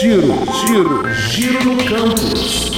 Giro, giro, giro no campus.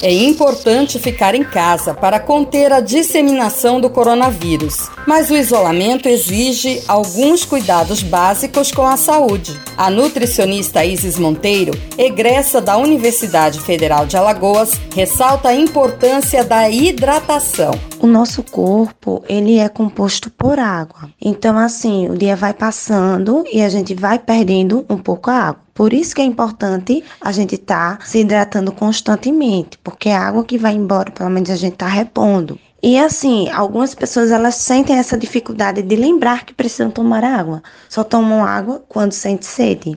É importante ficar em casa para conter a disseminação do coronavírus, mas o isolamento exige alguns cuidados básicos com a saúde. A nutricionista Isis Monteiro, egressa da Universidade Federal de Alagoas, ressalta a importância da hidratação. O nosso corpo, ele é composto por água. Então assim, o dia vai passando e a gente vai perdendo um pouco a água. Por isso que é importante a gente estar tá se hidratando constantemente, porque é a água que vai embora, pelo menos a gente está repondo. E assim, algumas pessoas elas sentem essa dificuldade de lembrar que precisam tomar água. Só tomam água quando sente sede.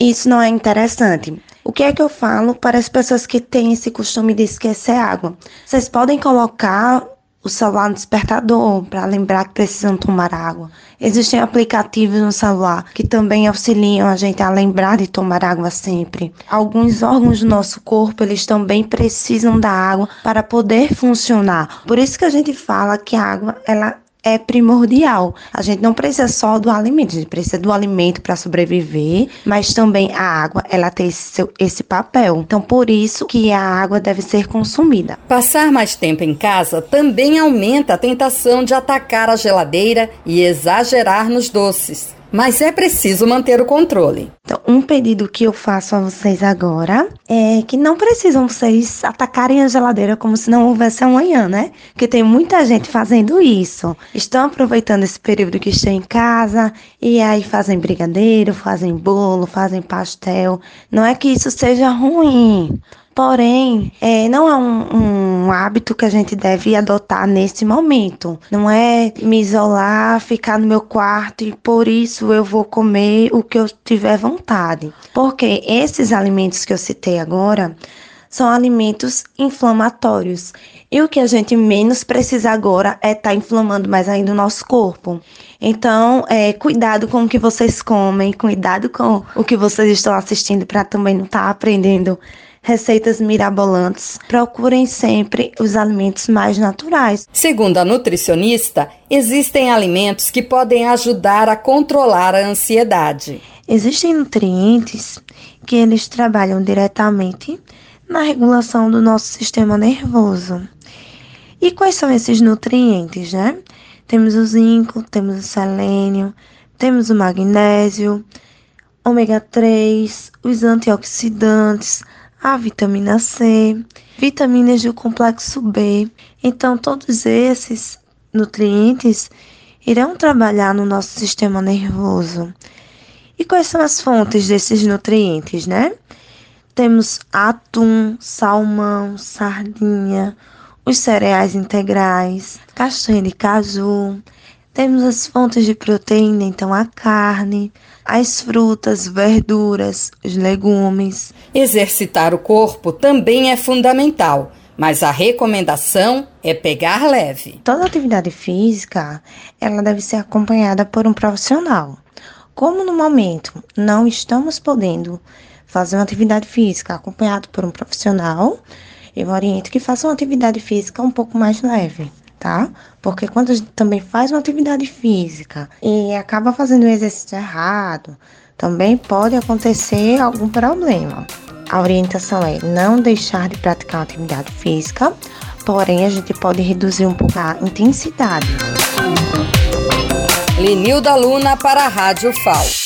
Isso não é interessante. O que é que eu falo para as pessoas que têm esse costume de esquecer água? Vocês podem colocar o celular despertador para lembrar que precisam tomar água. Existem aplicativos no celular que também auxiliam a gente a lembrar de tomar água sempre. Alguns órgãos do nosso corpo, eles também precisam da água para poder funcionar. Por isso que a gente fala que a água, ela é primordial. A gente não precisa só do alimento, a gente precisa do alimento para sobreviver, mas também a água, ela tem esse, esse papel. Então, por isso que a água deve ser consumida. Passar mais tempo em casa também aumenta a tentação de atacar a geladeira e exagerar nos doces mas é preciso manter o controle. Então, um pedido que eu faço a vocês agora é que não precisam vocês atacarem a geladeira como se não houvesse amanhã, né? Porque tem muita gente fazendo isso. Estão aproveitando esse período que estão em casa e aí fazem brigadeiro, fazem bolo, fazem pastel. Não é que isso seja ruim. Porém, é, não é um, um, hábito que a gente deve adotar nesse momento. Não é me isolar, ficar no meu quarto e por isso eu vou comer o que eu tiver vontade. Porque esses alimentos que eu citei agora são alimentos inflamatórios. E o que a gente menos precisa agora é estar tá inflamando mais ainda o nosso corpo. Então, é, cuidado com o que vocês comem, cuidado com o que vocês estão assistindo para também não estar tá aprendendo receitas mirabolantes, procurem sempre os alimentos mais naturais. Segundo a nutricionista, existem alimentos que podem ajudar a controlar a ansiedade. Existem nutrientes que eles trabalham diretamente na regulação do nosso sistema nervoso. E quais são esses nutrientes, né? Temos o zinco, temos o selênio, temos o magnésio, ômega 3, os antioxidantes, a vitamina C, vitaminas do complexo B. Então, todos esses nutrientes irão trabalhar no nosso sistema nervoso. E quais são as fontes desses nutrientes, né? Temos atum, salmão, sardinha, os cereais integrais, castanha de caju, temos as fontes de proteína, então a carne, as frutas, verduras, os legumes. Exercitar o corpo também é fundamental, mas a recomendação é pegar leve. Toda atividade física, ela deve ser acompanhada por um profissional. Como no momento não estamos podendo fazer uma atividade física acompanhado por um profissional, eu oriento que faça uma atividade física um pouco mais leve tá? Porque quando a gente também faz uma atividade física e acaba fazendo o exercício errado, também pode acontecer algum problema. A orientação é não deixar de praticar uma atividade física, porém a gente pode reduzir um pouco a intensidade. Linilda Luna para a Rádio FAO.